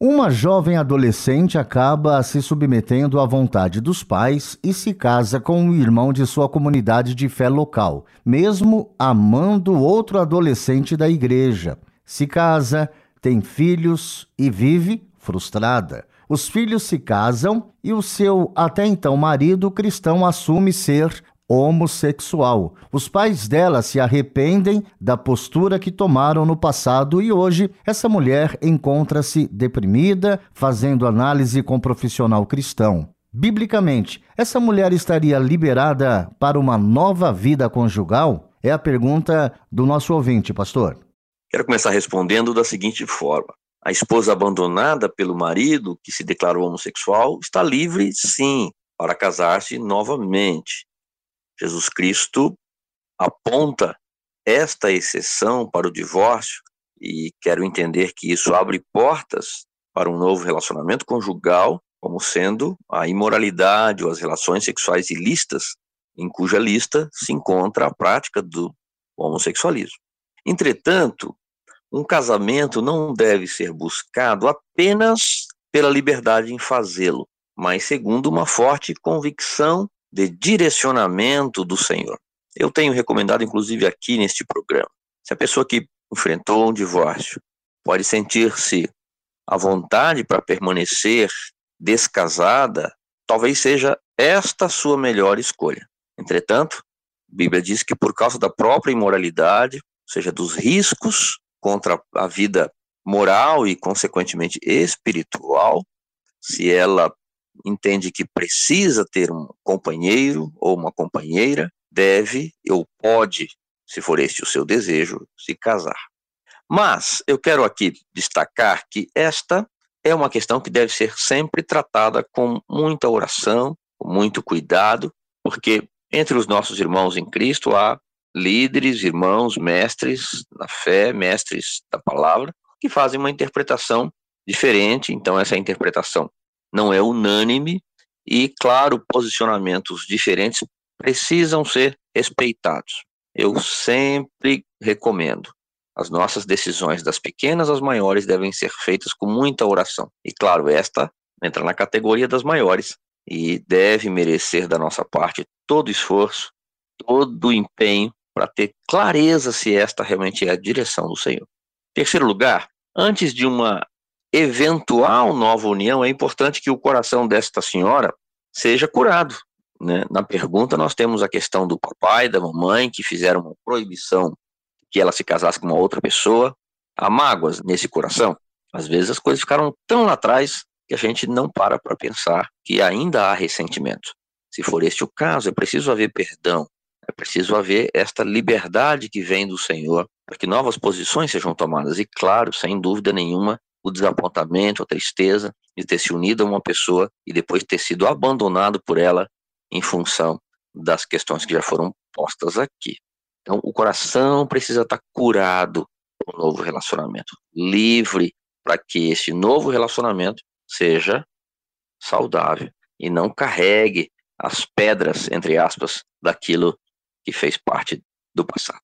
Uma jovem adolescente acaba se submetendo à vontade dos pais e se casa com um irmão de sua comunidade de fé local, mesmo amando outro adolescente da igreja. Se casa, tem filhos e vive frustrada. Os filhos se casam e o seu até então marido cristão assume ser homossexual. Os pais dela se arrependem da postura que tomaram no passado e hoje essa mulher encontra-se deprimida, fazendo análise com um profissional cristão. Biblicamente, essa mulher estaria liberada para uma nova vida conjugal? É a pergunta do nosso ouvinte, pastor. Quero começar respondendo da seguinte forma: a esposa abandonada pelo marido que se declarou homossexual está livre, sim, para casar-se novamente. Jesus Cristo aponta esta exceção para o divórcio e quero entender que isso abre portas para um novo relacionamento conjugal, como sendo a imoralidade ou as relações sexuais ilícitas, em cuja lista se encontra a prática do homossexualismo. Entretanto, um casamento não deve ser buscado apenas pela liberdade em fazê-lo, mas segundo uma forte convicção de direcionamento do Senhor. Eu tenho recomendado, inclusive, aqui neste programa. Se a pessoa que enfrentou um divórcio pode sentir-se à vontade para permanecer descasada, talvez seja esta sua melhor escolha. Entretanto, a Bíblia diz que por causa da própria imoralidade, ou seja, dos riscos contra a vida moral e, consequentemente, espiritual, se ela entende que precisa ter um companheiro ou uma companheira, deve ou pode, se for este o seu desejo, se casar. Mas eu quero aqui destacar que esta é uma questão que deve ser sempre tratada com muita oração, com muito cuidado, porque entre os nossos irmãos em Cristo há líderes, irmãos, mestres na fé, mestres da palavra, que fazem uma interpretação diferente, então essa interpretação não é unânime e, claro, posicionamentos diferentes precisam ser respeitados. Eu sempre recomendo. As nossas decisões, das pequenas às maiores, devem ser feitas com muita oração. E, claro, esta entra na categoria das maiores e deve merecer da nossa parte todo esforço, todo empenho para ter clareza se esta realmente é a direção do Senhor. Terceiro lugar, antes de uma eventual nova união, é importante que o coração desta senhora seja curado. Né? Na pergunta, nós temos a questão do papai, da mamãe, que fizeram uma proibição que ela se casasse com uma outra pessoa. Há mágoas nesse coração. Às vezes as coisas ficaram tão lá atrás que a gente não para para pensar que ainda há ressentimento. Se for este o caso, é preciso haver perdão, é preciso haver esta liberdade que vem do Senhor para que novas posições sejam tomadas. E, claro, sem dúvida nenhuma, o desapontamento, a tristeza de ter se unido a uma pessoa e depois ter sido abandonado por ela em função das questões que já foram postas aqui. Então, o coração precisa estar curado para um novo relacionamento, livre para que esse novo relacionamento seja saudável e não carregue as pedras, entre aspas, daquilo que fez parte do passado.